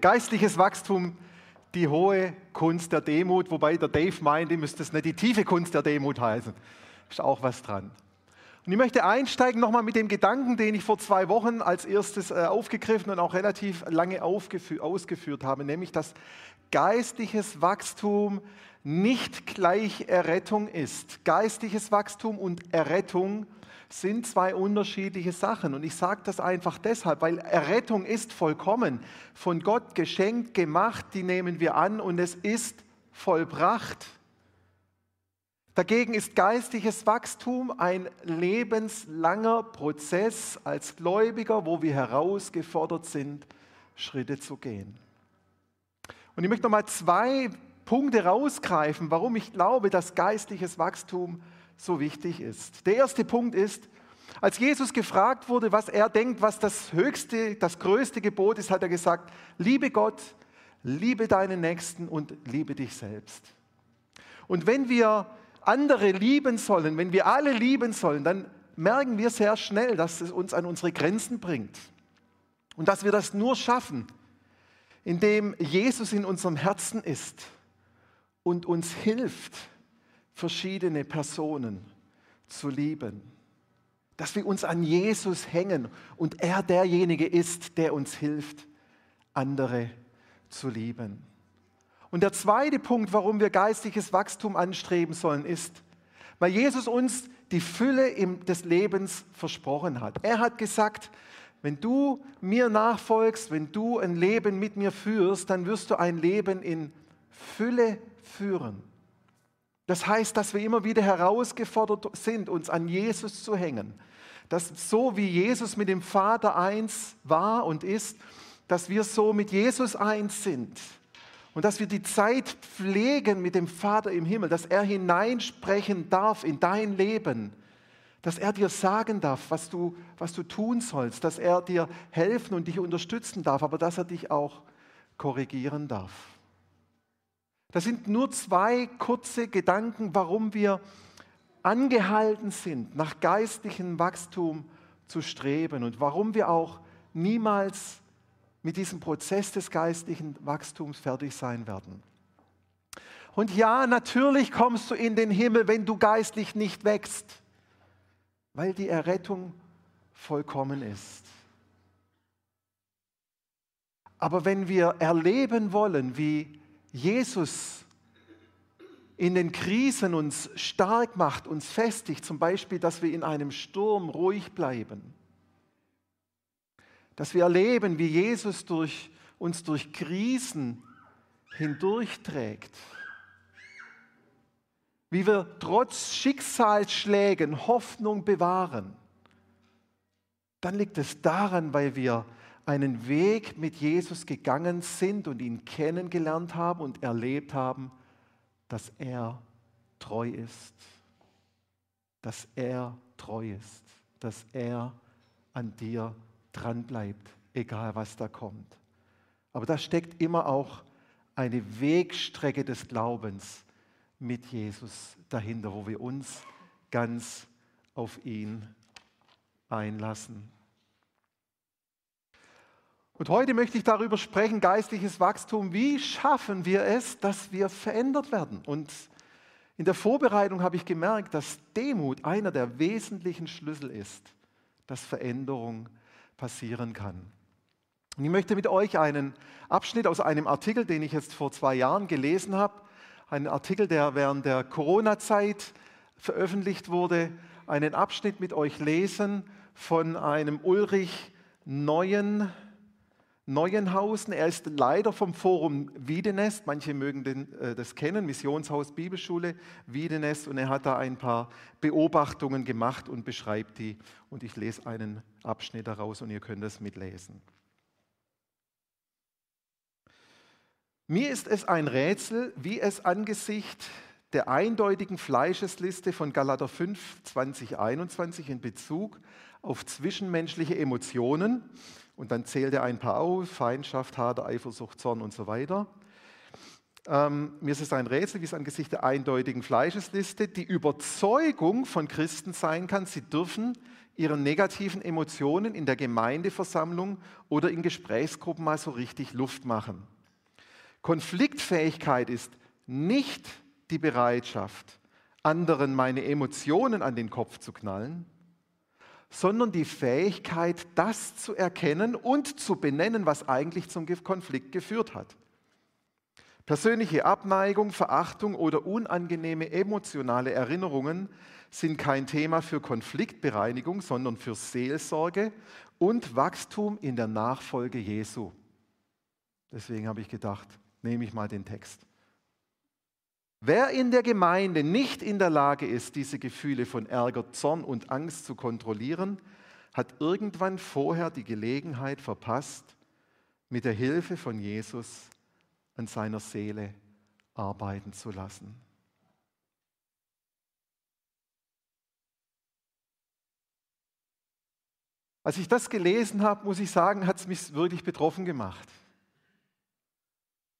Geistliches Wachstum, die hohe Kunst der Demut, wobei der Dave meint, ihr müsst es nicht die tiefe Kunst der Demut heißen. Ist auch was dran. Und ich möchte einsteigen nochmal mit dem Gedanken, den ich vor zwei Wochen als erstes äh, aufgegriffen und auch relativ lange ausgeführt habe, nämlich dass geistliches Wachstum nicht gleich Errettung ist. Geistliches Wachstum und Errettung sind zwei unterschiedliche Sachen. Und ich sage das einfach deshalb, weil Errettung ist vollkommen, von Gott geschenkt, gemacht, die nehmen wir an und es ist vollbracht. Dagegen ist geistliches Wachstum ein lebenslanger Prozess als Gläubiger, wo wir herausgefordert sind, Schritte zu gehen. Und ich möchte nochmal zwei Punkte rausgreifen, warum ich glaube, dass geistliches Wachstum so wichtig ist. Der erste Punkt ist, als Jesus gefragt wurde, was er denkt, was das höchste, das größte Gebot ist, hat er gesagt, liebe Gott, liebe deinen Nächsten und liebe dich selbst. Und wenn wir andere lieben sollen, wenn wir alle lieben sollen, dann merken wir sehr schnell, dass es uns an unsere Grenzen bringt. Und dass wir das nur schaffen, indem Jesus in unserem Herzen ist und uns hilft, verschiedene Personen zu lieben. Dass wir uns an Jesus hängen und er derjenige ist, der uns hilft, andere zu lieben. Und der zweite Punkt, warum wir geistliches Wachstum anstreben sollen, ist, weil Jesus uns die Fülle des Lebens versprochen hat. Er hat gesagt, wenn du mir nachfolgst, wenn du ein Leben mit mir führst, dann wirst du ein Leben in Fülle führen. Das heißt, dass wir immer wieder herausgefordert sind, uns an Jesus zu hängen. Dass so wie Jesus mit dem Vater eins war und ist, dass wir so mit Jesus eins sind. Und dass wir die Zeit pflegen mit dem Vater im Himmel, dass er hineinsprechen darf in dein Leben, dass er dir sagen darf, was du, was du tun sollst, dass er dir helfen und dich unterstützen darf, aber dass er dich auch korrigieren darf. Das sind nur zwei kurze Gedanken, warum wir angehalten sind, nach geistlichem Wachstum zu streben und warum wir auch niemals mit diesem Prozess des geistlichen Wachstums fertig sein werden. Und ja, natürlich kommst du in den Himmel, wenn du geistlich nicht wächst, weil die Errettung vollkommen ist. Aber wenn wir erleben wollen, wie Jesus in den Krisen uns stark macht, uns festigt, zum Beispiel, dass wir in einem Sturm ruhig bleiben, dass wir erleben, wie Jesus durch, uns durch Krisen hindurchträgt, wie wir trotz Schicksalsschlägen Hoffnung bewahren, dann liegt es daran, weil wir einen Weg mit Jesus gegangen sind und ihn kennengelernt haben und erlebt haben, dass er treu ist, dass er treu ist, dass er an dir dran bleibt, egal was da kommt. Aber da steckt immer auch eine Wegstrecke des Glaubens mit Jesus dahinter, wo wir uns ganz auf ihn einlassen. Und heute möchte ich darüber sprechen, geistliches Wachstum. Wie schaffen wir es, dass wir verändert werden? Und in der Vorbereitung habe ich gemerkt, dass Demut einer der wesentlichen Schlüssel ist, dass Veränderung passieren kann. Und ich möchte mit euch einen Abschnitt aus einem Artikel, den ich jetzt vor zwei Jahren gelesen habe, einen Artikel, der während der Corona-Zeit veröffentlicht wurde, einen Abschnitt mit euch lesen von einem Ulrich Neuen, Neuenhausen. Er ist Leiter vom Forum Wiedenest. Manche mögen den, äh, das kennen, Missionshaus Bibelschule Wiedenest. Und er hat da ein paar Beobachtungen gemacht und beschreibt die. Und ich lese einen Abschnitt daraus und ihr könnt das mitlesen. Mir ist es ein Rätsel, wie es angesichts der eindeutigen Fleischesliste von Galater 5, 2021 in Bezug auf zwischenmenschliche Emotionen und dann zählt er ein paar auf, Feindschaft, Hader, Eifersucht, Zorn und so weiter. Ähm, mir ist es ein Rätsel, wie es angesichts der eindeutigen Fleischesliste die Überzeugung von Christen sein kann, sie dürfen ihren negativen Emotionen in der Gemeindeversammlung oder in Gesprächsgruppen mal so richtig Luft machen. Konfliktfähigkeit ist nicht die Bereitschaft, anderen meine Emotionen an den Kopf zu knallen, sondern die Fähigkeit, das zu erkennen und zu benennen, was eigentlich zum Konflikt geführt hat. Persönliche Abneigung, Verachtung oder unangenehme emotionale Erinnerungen sind kein Thema für Konfliktbereinigung, sondern für Seelsorge und Wachstum in der Nachfolge Jesu. Deswegen habe ich gedacht, nehme ich mal den Text. Wer in der Gemeinde nicht in der Lage ist, diese Gefühle von Ärger, Zorn und Angst zu kontrollieren, hat irgendwann vorher die Gelegenheit verpasst, mit der Hilfe von Jesus an seiner Seele arbeiten zu lassen. Als ich das gelesen habe, muss ich sagen, hat es mich wirklich betroffen gemacht.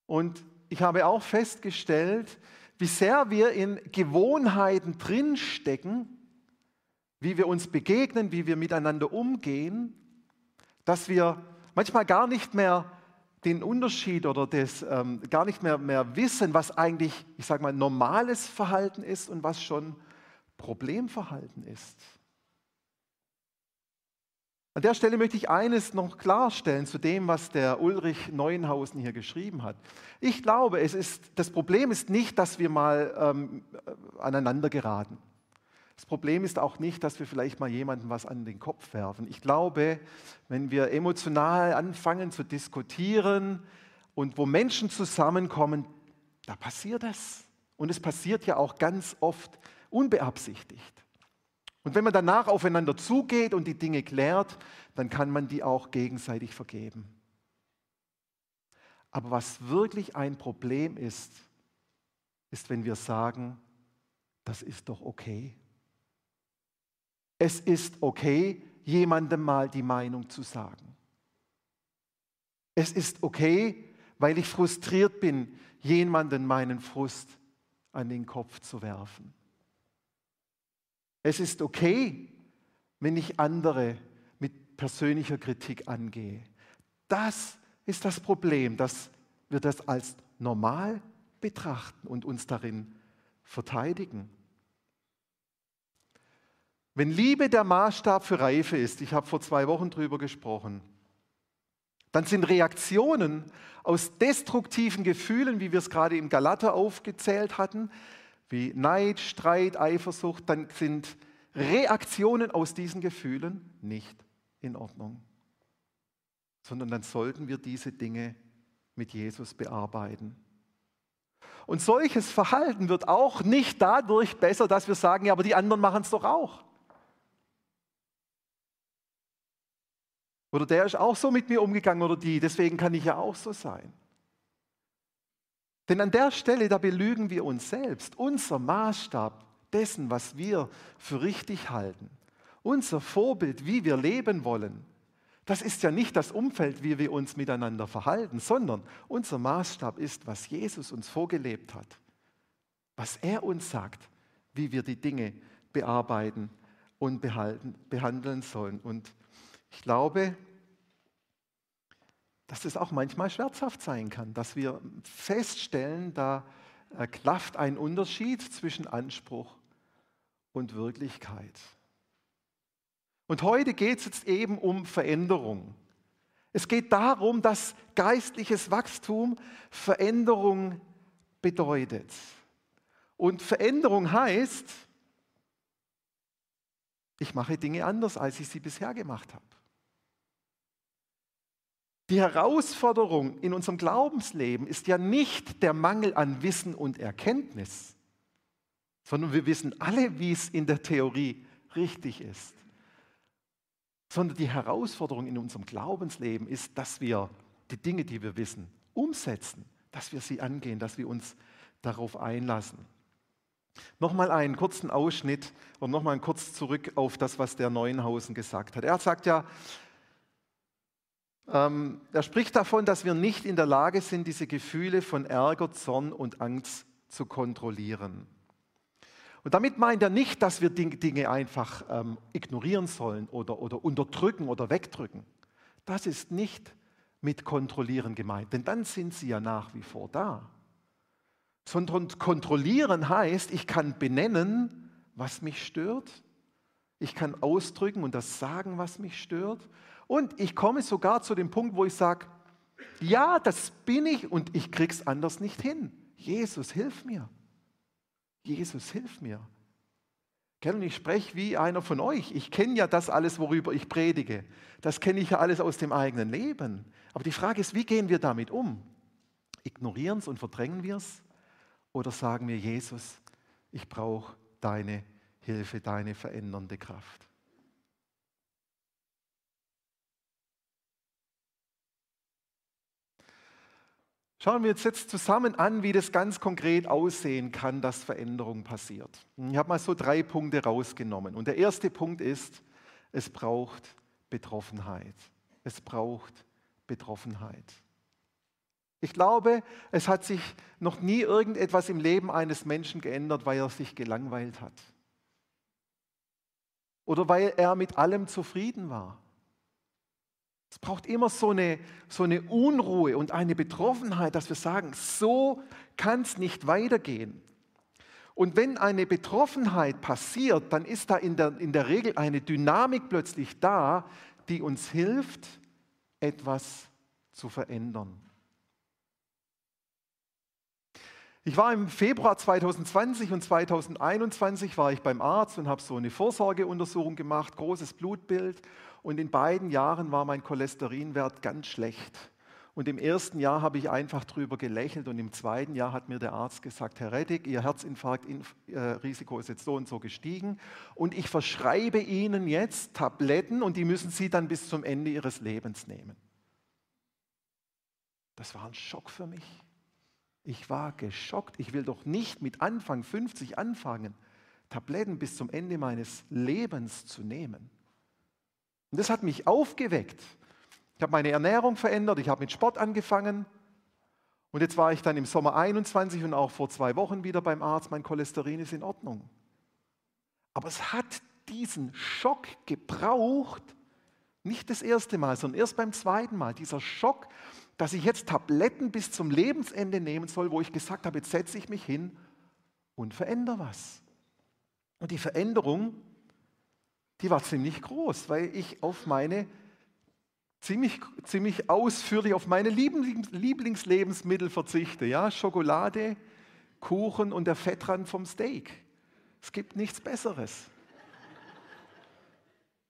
Und ich habe auch festgestellt, wie sehr wir in Gewohnheiten drinstecken, wie wir uns begegnen, wie wir miteinander umgehen, dass wir manchmal gar nicht mehr den Unterschied oder das ähm, gar nicht mehr, mehr wissen, was eigentlich, ich sage mal, normales Verhalten ist und was schon Problemverhalten ist. An der Stelle möchte ich eines noch klarstellen zu dem, was der Ulrich Neuenhausen hier geschrieben hat. Ich glaube, es ist, das Problem ist nicht, dass wir mal ähm, aneinander geraten. Das Problem ist auch nicht, dass wir vielleicht mal jemandem was an den Kopf werfen. Ich glaube, wenn wir emotional anfangen zu diskutieren und wo Menschen zusammenkommen, da passiert es. Und es passiert ja auch ganz oft unbeabsichtigt. Und wenn man danach aufeinander zugeht und die Dinge klärt, dann kann man die auch gegenseitig vergeben. Aber was wirklich ein Problem ist, ist, wenn wir sagen, das ist doch okay. Es ist okay, jemandem mal die Meinung zu sagen. Es ist okay, weil ich frustriert bin, jemandem meinen Frust an den Kopf zu werfen. Es ist okay, wenn ich andere mit persönlicher Kritik angehe. Das ist das Problem, dass wir das als normal betrachten und uns darin verteidigen. Wenn Liebe der Maßstab für Reife ist, ich habe vor zwei Wochen darüber gesprochen, dann sind Reaktionen aus destruktiven Gefühlen, wie wir es gerade im Galater aufgezählt hatten, wie Neid, Streit, Eifersucht, dann sind Reaktionen aus diesen Gefühlen nicht in Ordnung, sondern dann sollten wir diese Dinge mit Jesus bearbeiten. Und solches Verhalten wird auch nicht dadurch besser, dass wir sagen, ja, aber die anderen machen es doch auch. Oder der ist auch so mit mir umgegangen oder die, deswegen kann ich ja auch so sein. Denn an der Stelle, da belügen wir uns selbst. Unser Maßstab dessen, was wir für richtig halten, unser Vorbild, wie wir leben wollen, das ist ja nicht das Umfeld, wie wir uns miteinander verhalten, sondern unser Maßstab ist, was Jesus uns vorgelebt hat, was er uns sagt, wie wir die Dinge bearbeiten und behalten, behandeln sollen. Und ich glaube, dass es auch manchmal schmerzhaft sein kann, dass wir feststellen, da äh, klafft ein Unterschied zwischen Anspruch und Wirklichkeit. Und heute geht es jetzt eben um Veränderung. Es geht darum, dass geistliches Wachstum Veränderung bedeutet. Und Veränderung heißt, ich mache Dinge anders, als ich sie bisher gemacht habe. Die Herausforderung in unserem Glaubensleben ist ja nicht der Mangel an Wissen und Erkenntnis, sondern wir wissen alle, wie es in der Theorie richtig ist. Sondern die Herausforderung in unserem Glaubensleben ist, dass wir die Dinge, die wir wissen, umsetzen, dass wir sie angehen, dass wir uns darauf einlassen. Nochmal einen kurzen Ausschnitt und nochmal kurz zurück auf das, was der Neuenhausen gesagt hat. Er sagt ja, ähm, er spricht davon, dass wir nicht in der Lage sind, diese Gefühle von Ärger, Zorn und Angst zu kontrollieren. Und damit meint er nicht, dass wir Dinge einfach ähm, ignorieren sollen oder, oder unterdrücken oder wegdrücken. Das ist nicht mit kontrollieren gemeint, denn dann sind sie ja nach wie vor da. Sondern kontrollieren heißt, ich kann benennen, was mich stört. Ich kann ausdrücken und das sagen, was mich stört. Und ich komme sogar zu dem Punkt, wo ich sage, ja, das bin ich und ich krieg's anders nicht hin. Jesus, hilf mir. Jesus, hilf mir. Und ich spreche wie einer von euch. Ich kenne ja das alles, worüber ich predige. Das kenne ich ja alles aus dem eigenen Leben. Aber die Frage ist, wie gehen wir damit um? Ignorieren es und verdrängen wir es? Oder sagen wir, Jesus, ich brauche deine Hilfe, deine verändernde Kraft? Schauen wir uns jetzt zusammen an, wie das ganz konkret aussehen kann, dass Veränderung passiert. Ich habe mal so drei Punkte rausgenommen. Und der erste Punkt ist, es braucht Betroffenheit. Es braucht Betroffenheit. Ich glaube, es hat sich noch nie irgendetwas im Leben eines Menschen geändert, weil er sich gelangweilt hat. Oder weil er mit allem zufrieden war. Es braucht immer so eine, so eine Unruhe und eine Betroffenheit, dass wir sagen, so kann es nicht weitergehen. Und wenn eine Betroffenheit passiert, dann ist da in der, in der Regel eine Dynamik plötzlich da, die uns hilft, etwas zu verändern. Ich war im Februar 2020 und 2021 war ich beim Arzt und habe so eine Vorsorgeuntersuchung gemacht, großes Blutbild und in beiden Jahren war mein Cholesterinwert ganz schlecht. Und im ersten Jahr habe ich einfach drüber gelächelt und im zweiten Jahr hat mir der Arzt gesagt, Herr Reddick, Ihr Herzinfarktrisiko ist jetzt so und so gestiegen und ich verschreibe Ihnen jetzt Tabletten und die müssen Sie dann bis zum Ende Ihres Lebens nehmen. Das war ein Schock für mich. Ich war geschockt. Ich will doch nicht mit Anfang 50 anfangen, Tabletten bis zum Ende meines Lebens zu nehmen. Und das hat mich aufgeweckt. Ich habe meine Ernährung verändert, ich habe mit Sport angefangen. Und jetzt war ich dann im Sommer 21 und auch vor zwei Wochen wieder beim Arzt, mein Cholesterin ist in Ordnung. Aber es hat diesen Schock gebraucht, nicht das erste Mal, sondern erst beim zweiten Mal. Dieser Schock, dass ich jetzt Tabletten bis zum Lebensende nehmen soll, wo ich gesagt habe, jetzt setze ich mich hin und verändere was. Und die Veränderung die war ziemlich groß, weil ich auf meine ziemlich, ziemlich ausführlich auf meine Lieblingslebensmittel verzichte. Ja? Schokolade, Kuchen und der Fettrand vom Steak. Es gibt nichts Besseres.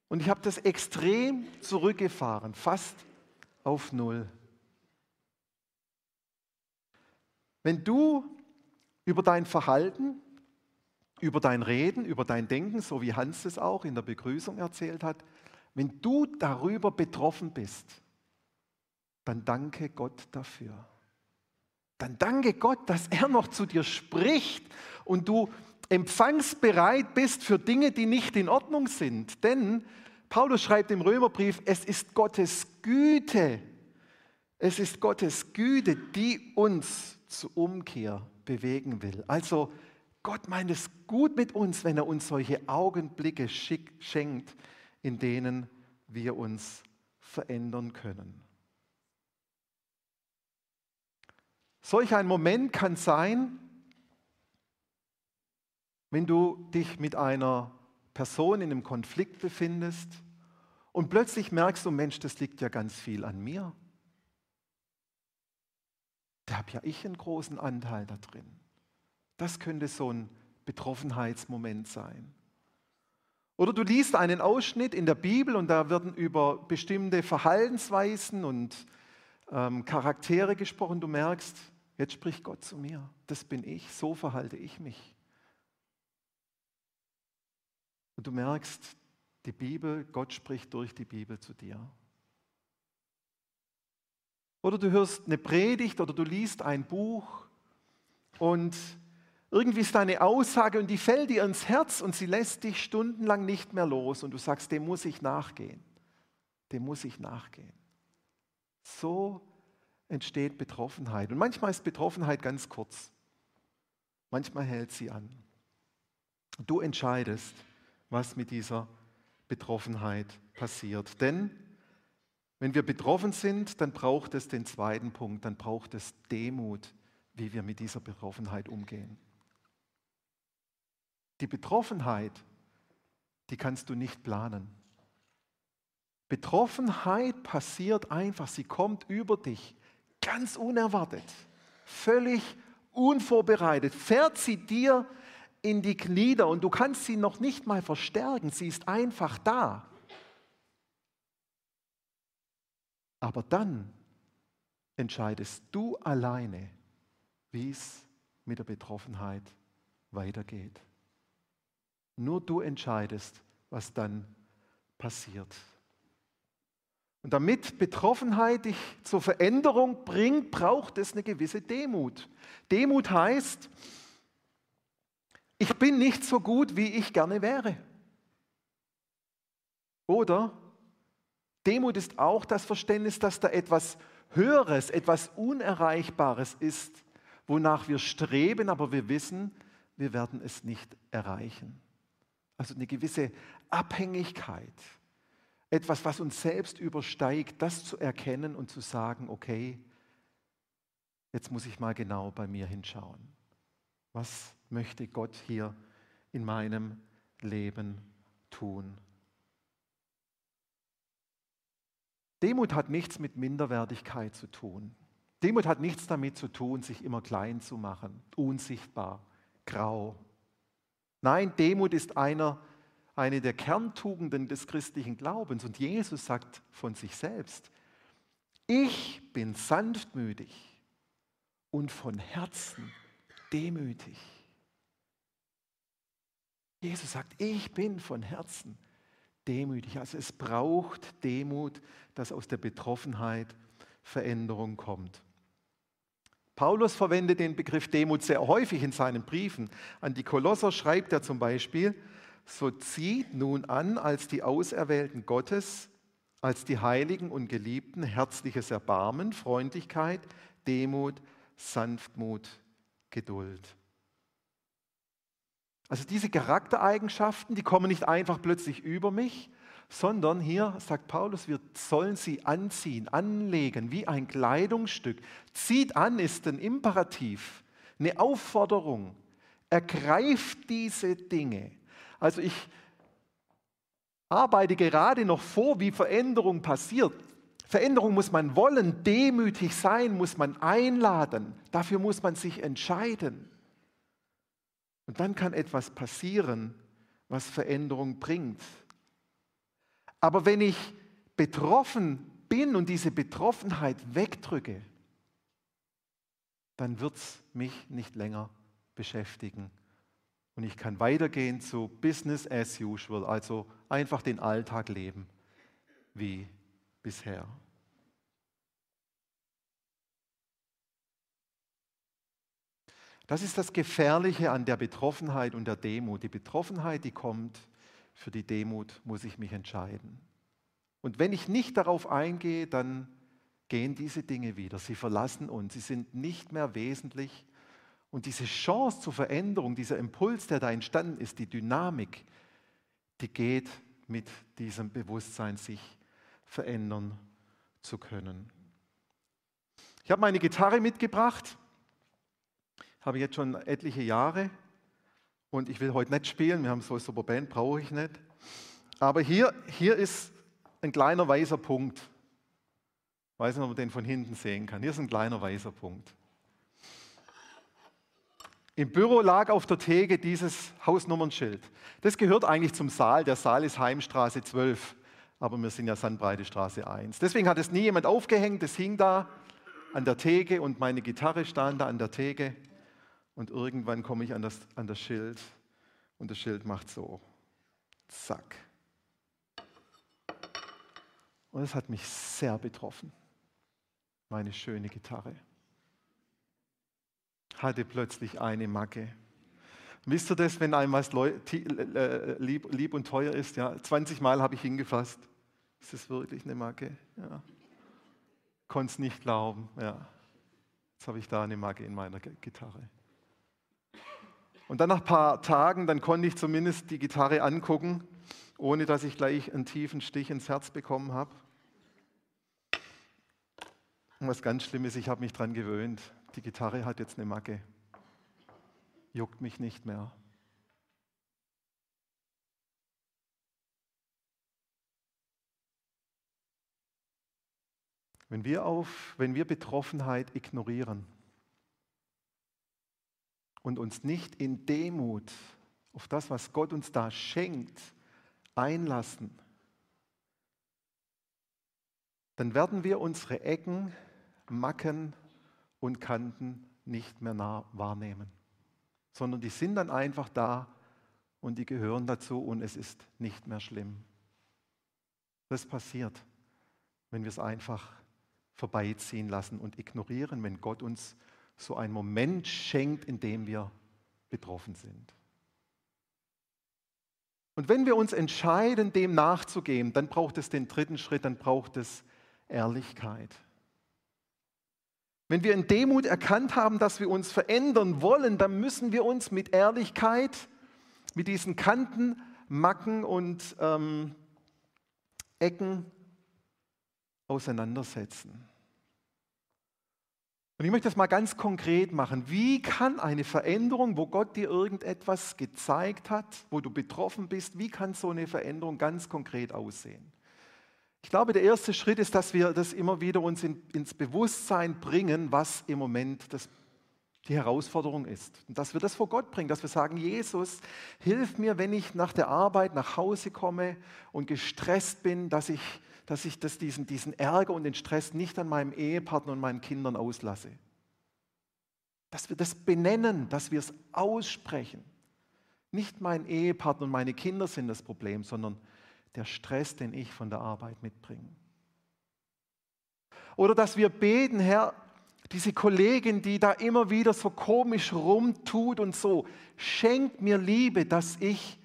Und ich habe das extrem zurückgefahren, fast auf Null. Wenn du über dein Verhalten über dein Reden, über dein Denken, so wie Hans es auch in der Begrüßung erzählt hat, wenn du darüber betroffen bist, dann danke Gott dafür. Dann danke Gott, dass er noch zu dir spricht und du empfangsbereit bist für Dinge, die nicht in Ordnung sind. Denn Paulus schreibt im Römerbrief, es ist Gottes Güte, es ist Gottes Güte, die uns zur Umkehr bewegen will. Also Gott meint es gut mit uns, wenn er uns solche Augenblicke schenkt, in denen wir uns verändern können. Solch ein Moment kann sein, wenn du dich mit einer Person in einem Konflikt befindest und plötzlich merkst du, Mensch, das liegt ja ganz viel an mir. Da habe ja ich einen großen Anteil da drin. Das könnte so ein Betroffenheitsmoment sein. Oder du liest einen Ausschnitt in der Bibel und da werden über bestimmte Verhaltensweisen und ähm, Charaktere gesprochen. Du merkst, jetzt spricht Gott zu mir. Das bin ich, so verhalte ich mich. Und du merkst, die Bibel, Gott spricht durch die Bibel zu dir. Oder du hörst eine Predigt oder du liest ein Buch und irgendwie ist da eine Aussage und die fällt dir ins Herz und sie lässt dich stundenlang nicht mehr los und du sagst, dem muss ich nachgehen. Dem muss ich nachgehen. So entsteht Betroffenheit. Und manchmal ist Betroffenheit ganz kurz. Manchmal hält sie an. Du entscheidest, was mit dieser Betroffenheit passiert. Denn wenn wir betroffen sind, dann braucht es den zweiten Punkt, dann braucht es Demut, wie wir mit dieser Betroffenheit umgehen. Die Betroffenheit, die kannst du nicht planen. Betroffenheit passiert einfach, sie kommt über dich, ganz unerwartet, völlig unvorbereitet, fährt sie dir in die Glieder und du kannst sie noch nicht mal verstärken, sie ist einfach da. Aber dann entscheidest du alleine, wie es mit der Betroffenheit weitergeht. Nur du entscheidest, was dann passiert. Und damit Betroffenheit dich zur Veränderung bringt, braucht es eine gewisse Demut. Demut heißt, ich bin nicht so gut, wie ich gerne wäre. Oder Demut ist auch das Verständnis, dass da etwas Höheres, etwas Unerreichbares ist, wonach wir streben, aber wir wissen, wir werden es nicht erreichen. Also eine gewisse Abhängigkeit, etwas, was uns selbst übersteigt, das zu erkennen und zu sagen, okay, jetzt muss ich mal genau bei mir hinschauen. Was möchte Gott hier in meinem Leben tun? Demut hat nichts mit Minderwertigkeit zu tun. Demut hat nichts damit zu tun, sich immer klein zu machen, unsichtbar, grau. Nein, Demut ist einer, eine der Kerntugenden des christlichen Glaubens. Und Jesus sagt von sich selbst, ich bin sanftmütig und von Herzen demütig. Jesus sagt, ich bin von Herzen demütig. Also es braucht Demut, dass aus der Betroffenheit Veränderung kommt. Paulus verwendet den Begriff Demut sehr häufig in seinen Briefen. An die Kolosser schreibt er zum Beispiel, so zieht nun an als die Auserwählten Gottes, als die Heiligen und Geliebten herzliches Erbarmen, Freundlichkeit, Demut, Sanftmut, Geduld. Also diese Charaktereigenschaften, die kommen nicht einfach plötzlich über mich, sondern hier sagt Paulus, wir sollen sie anziehen, anlegen, wie ein Kleidungsstück. Zieht an ist ein Imperativ, eine Aufforderung. Ergreift diese Dinge. Also ich arbeite gerade noch vor, wie Veränderung passiert. Veränderung muss man wollen, demütig sein muss man einladen, dafür muss man sich entscheiden. Und dann kann etwas passieren, was Veränderung bringt. Aber wenn ich betroffen bin und diese Betroffenheit wegdrücke, dann wird es mich nicht länger beschäftigen. Und ich kann weitergehen zu Business as usual, also einfach den Alltag leben wie bisher. Das ist das Gefährliche an der Betroffenheit und der Demut. Die Betroffenheit, die kommt, für die Demut muss ich mich entscheiden. Und wenn ich nicht darauf eingehe, dann gehen diese Dinge wieder. Sie verlassen uns, sie sind nicht mehr wesentlich. Und diese Chance zur Veränderung, dieser Impuls, der da entstanden ist, die Dynamik, die geht mit diesem Bewusstsein, sich verändern zu können. Ich habe meine Gitarre mitgebracht habe jetzt schon etliche Jahre und ich will heute nicht spielen, wir haben so eine super Band, brauche ich nicht. Aber hier, hier ist ein kleiner weißer Punkt. Ich weiß nicht, ob man den von hinten sehen kann. Hier ist ein kleiner weißer Punkt. Im Büro lag auf der Theke dieses Hausnummernschild. Das gehört eigentlich zum Saal. Der Saal ist Heimstraße 12, aber wir sind ja Sandbreite Straße 1. Deswegen hat es nie jemand aufgehängt. Es hing da an der Theke und meine Gitarre stand da an der Theke. Und irgendwann komme ich an das, an das Schild und das Schild macht so. Zack. Und es hat mich sehr betroffen. Meine schöne Gitarre hatte plötzlich eine Macke. Wisst ihr das, wenn einem was lieb, lieb und teuer ist? Ja, 20 Mal habe ich hingefasst. Ist das wirklich eine Macke? Ja. Konnte es nicht glauben. Ja. Jetzt habe ich da eine Macke in meiner Gitarre. Und dann nach ein paar Tagen, dann konnte ich zumindest die Gitarre angucken, ohne dass ich gleich einen tiefen Stich ins Herz bekommen habe. Und was ganz schlimm ist, ich habe mich daran gewöhnt. Die Gitarre hat jetzt eine Macke. Juckt mich nicht mehr. Wenn wir, auf, wenn wir Betroffenheit ignorieren und uns nicht in Demut auf das, was Gott uns da schenkt, einlassen, dann werden wir unsere Ecken, Macken und Kanten nicht mehr wahrnehmen, sondern die sind dann einfach da und die gehören dazu und es ist nicht mehr schlimm. Das passiert, wenn wir es einfach vorbeiziehen lassen und ignorieren, wenn Gott uns so einen Moment schenkt, in dem wir betroffen sind. Und wenn wir uns entscheiden, dem nachzugehen, dann braucht es den dritten Schritt, dann braucht es Ehrlichkeit. Wenn wir in Demut erkannt haben, dass wir uns verändern wollen, dann müssen wir uns mit Ehrlichkeit, mit diesen Kanten, Macken und ähm, Ecken auseinandersetzen. Und ich möchte das mal ganz konkret machen. Wie kann eine Veränderung, wo Gott dir irgendetwas gezeigt hat, wo du betroffen bist, wie kann so eine Veränderung ganz konkret aussehen? Ich glaube, der erste Schritt ist, dass wir das immer wieder uns in, ins Bewusstsein bringen, was im Moment das, die Herausforderung ist. Und dass wir das vor Gott bringen, dass wir sagen, Jesus, hilf mir, wenn ich nach der Arbeit nach Hause komme und gestresst bin, dass ich dass ich das, diesen, diesen Ärger und den Stress nicht an meinem Ehepartner und meinen Kindern auslasse. Dass wir das benennen, dass wir es aussprechen. Nicht mein Ehepartner und meine Kinder sind das Problem, sondern der Stress, den ich von der Arbeit mitbringe. Oder dass wir beten, Herr, diese Kollegin, die da immer wieder so komisch rumtut und so, schenkt mir Liebe, dass ich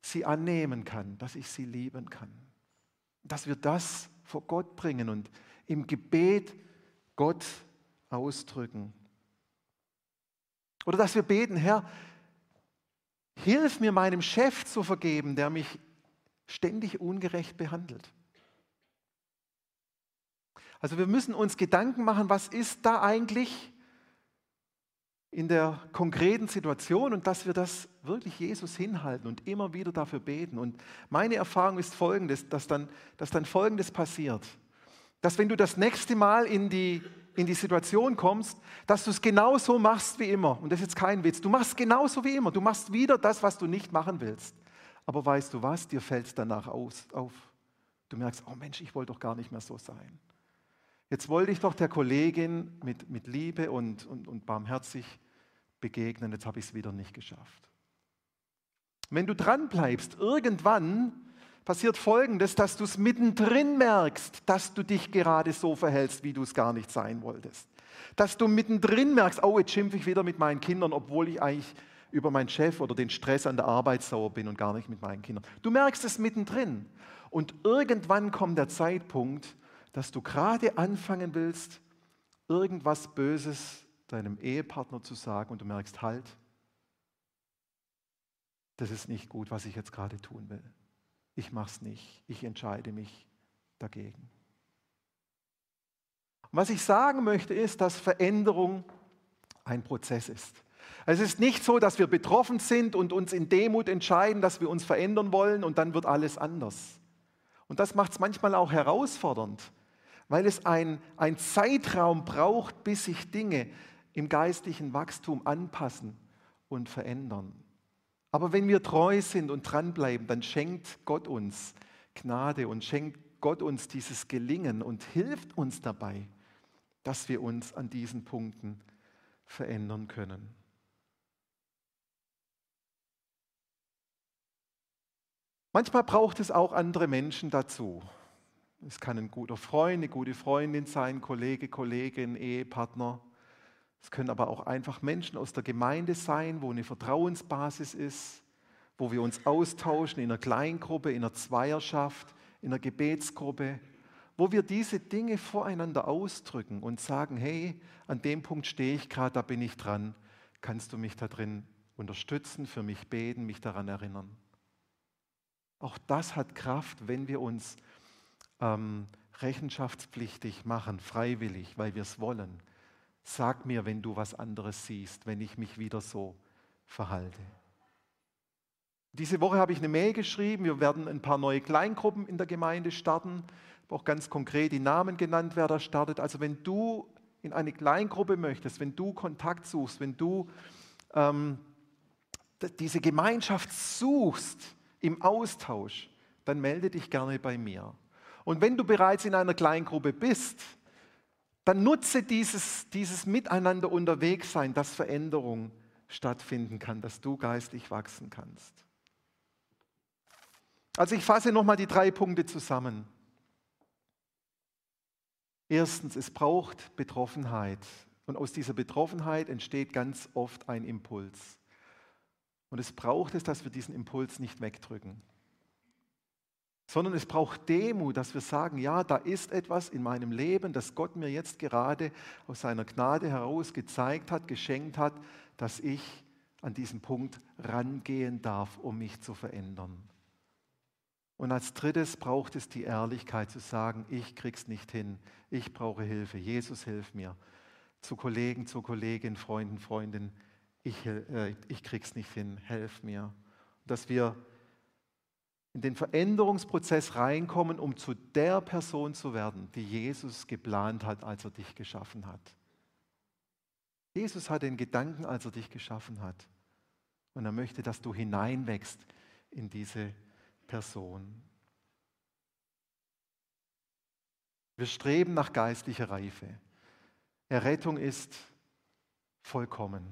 sie annehmen kann, dass ich sie lieben kann dass wir das vor Gott bringen und im Gebet Gott ausdrücken. Oder dass wir beten, Herr, hilf mir meinem Chef zu vergeben, der mich ständig ungerecht behandelt. Also wir müssen uns Gedanken machen, was ist da eigentlich in der konkreten Situation und dass wir das wirklich Jesus hinhalten und immer wieder dafür beten. Und meine Erfahrung ist folgendes, dass dann, dass dann folgendes passiert. Dass wenn du das nächste Mal in die, in die Situation kommst, dass du es genauso machst wie immer. Und das ist jetzt kein Witz. Du machst genauso wie immer. Du machst wieder das, was du nicht machen willst. Aber weißt du was? Dir fällt es danach aus, auf. Du merkst, oh Mensch, ich wollte doch gar nicht mehr so sein. Jetzt wollte ich doch der Kollegin mit, mit Liebe und, und, und barmherzig begegnen, jetzt habe ich es wieder nicht geschafft. Wenn du dran bleibst, irgendwann passiert Folgendes, dass du es mittendrin merkst, dass du dich gerade so verhältst, wie du es gar nicht sein wolltest. Dass du mittendrin merkst, oh, jetzt schimpfe ich wieder mit meinen Kindern, obwohl ich eigentlich über meinen Chef oder den Stress an der Arbeit sauer bin und gar nicht mit meinen Kindern. Du merkst es mittendrin. Und irgendwann kommt der Zeitpunkt, dass du gerade anfangen willst, irgendwas Böses deinem Ehepartner zu sagen und du merkst, halt, das ist nicht gut, was ich jetzt gerade tun will. Ich mache es nicht. Ich entscheide mich dagegen. Und was ich sagen möchte, ist, dass Veränderung ein Prozess ist. Es ist nicht so, dass wir betroffen sind und uns in Demut entscheiden, dass wir uns verändern wollen und dann wird alles anders. Und das macht es manchmal auch herausfordernd, weil es ein, ein Zeitraum braucht, bis sich Dinge im geistlichen Wachstum anpassen und verändern. Aber wenn wir treu sind und dranbleiben, dann schenkt Gott uns Gnade und schenkt Gott uns dieses Gelingen und hilft uns dabei, dass wir uns an diesen Punkten verändern können. Manchmal braucht es auch andere Menschen dazu. Es kann ein guter Freund, eine gute Freundin sein, Kollege, Kollegin, Ehepartner. Es können aber auch einfach Menschen aus der Gemeinde sein, wo eine Vertrauensbasis ist, wo wir uns austauschen in einer Kleingruppe, in einer Zweierschaft, in einer Gebetsgruppe, wo wir diese Dinge voreinander ausdrücken und sagen, hey, an dem Punkt stehe ich gerade, da bin ich dran, kannst du mich da drin unterstützen, für mich beten, mich daran erinnern. Auch das hat Kraft, wenn wir uns ähm, rechenschaftspflichtig machen, freiwillig, weil wir es wollen. Sag mir, wenn du was anderes siehst, wenn ich mich wieder so verhalte. Diese Woche habe ich eine Mail geschrieben. Wir werden ein paar neue Kleingruppen in der Gemeinde starten. Auch ganz konkret die Namen genannt, wer da startet. Also wenn du in eine Kleingruppe möchtest, wenn du Kontakt suchst, wenn du ähm, diese Gemeinschaft suchst im Austausch, dann melde dich gerne bei mir. Und wenn du bereits in einer Kleingruppe bist, dann nutze dieses, dieses Miteinander unterwegs sein, dass Veränderung stattfinden kann, dass du geistlich wachsen kannst. Also ich fasse nochmal die drei Punkte zusammen. Erstens, es braucht Betroffenheit. Und aus dieser Betroffenheit entsteht ganz oft ein Impuls. Und es braucht es, dass wir diesen Impuls nicht wegdrücken, sondern es braucht Demut, dass wir sagen, ja, da ist etwas in meinem Leben, das Gott mir jetzt gerade aus seiner Gnade heraus gezeigt hat, geschenkt hat, dass ich an diesen Punkt rangehen darf, um mich zu verändern. Und als drittes braucht es die Ehrlichkeit zu sagen, ich krieg's nicht hin, ich brauche Hilfe, Jesus hilf mir. Zu Kollegen, zu Kolleginnen, Freunden, Freundinnen, ich, äh, ich krieg's nicht hin, helf mir. Dass wir in den Veränderungsprozess reinkommen, um zu der Person zu werden, die Jesus geplant hat, als er dich geschaffen hat. Jesus hat den Gedanken, als er dich geschaffen hat. Und er möchte, dass du hineinwächst in diese Person. Wir streben nach geistlicher Reife. Errettung ist vollkommen,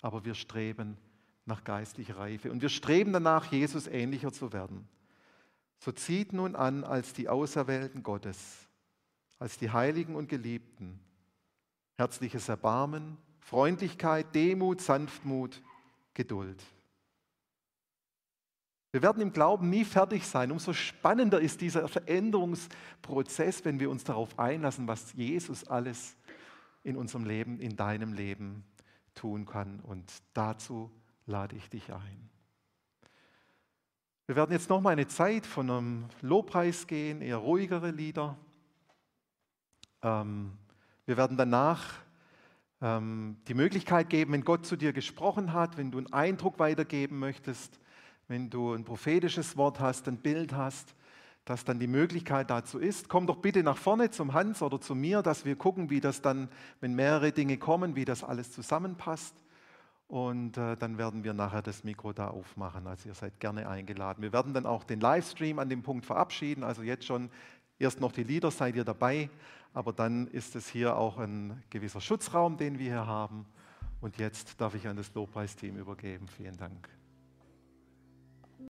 aber wir streben nach geistlicher Reife und wir streben danach, Jesus ähnlicher zu werden. So zieht nun an als die Auserwählten Gottes, als die Heiligen und Geliebten, herzliches Erbarmen, Freundlichkeit, Demut, Sanftmut, Geduld. Wir werden im Glauben nie fertig sein. Umso spannender ist dieser Veränderungsprozess, wenn wir uns darauf einlassen, was Jesus alles in unserem Leben, in deinem Leben tun kann. Und dazu lade ich dich ein. Wir werden jetzt noch mal eine Zeit von einem Lobpreis gehen, eher ruhigere Lieder. Ähm, wir werden danach ähm, die Möglichkeit geben, wenn Gott zu dir gesprochen hat, wenn du einen Eindruck weitergeben möchtest, wenn du ein prophetisches Wort hast, ein Bild hast, dass dann die Möglichkeit dazu ist. Komm doch bitte nach vorne zum Hans oder zu mir, dass wir gucken, wie das dann, wenn mehrere Dinge kommen, wie das alles zusammenpasst. Und äh, dann werden wir nachher das Mikro da aufmachen. Also ihr seid gerne eingeladen. Wir werden dann auch den Livestream an dem Punkt verabschieden. Also jetzt schon erst noch die Lieder seid ihr dabei, aber dann ist es hier auch ein gewisser Schutzraum, den wir hier haben. Und jetzt darf ich an das Lobpreisteam übergeben. Vielen Dank.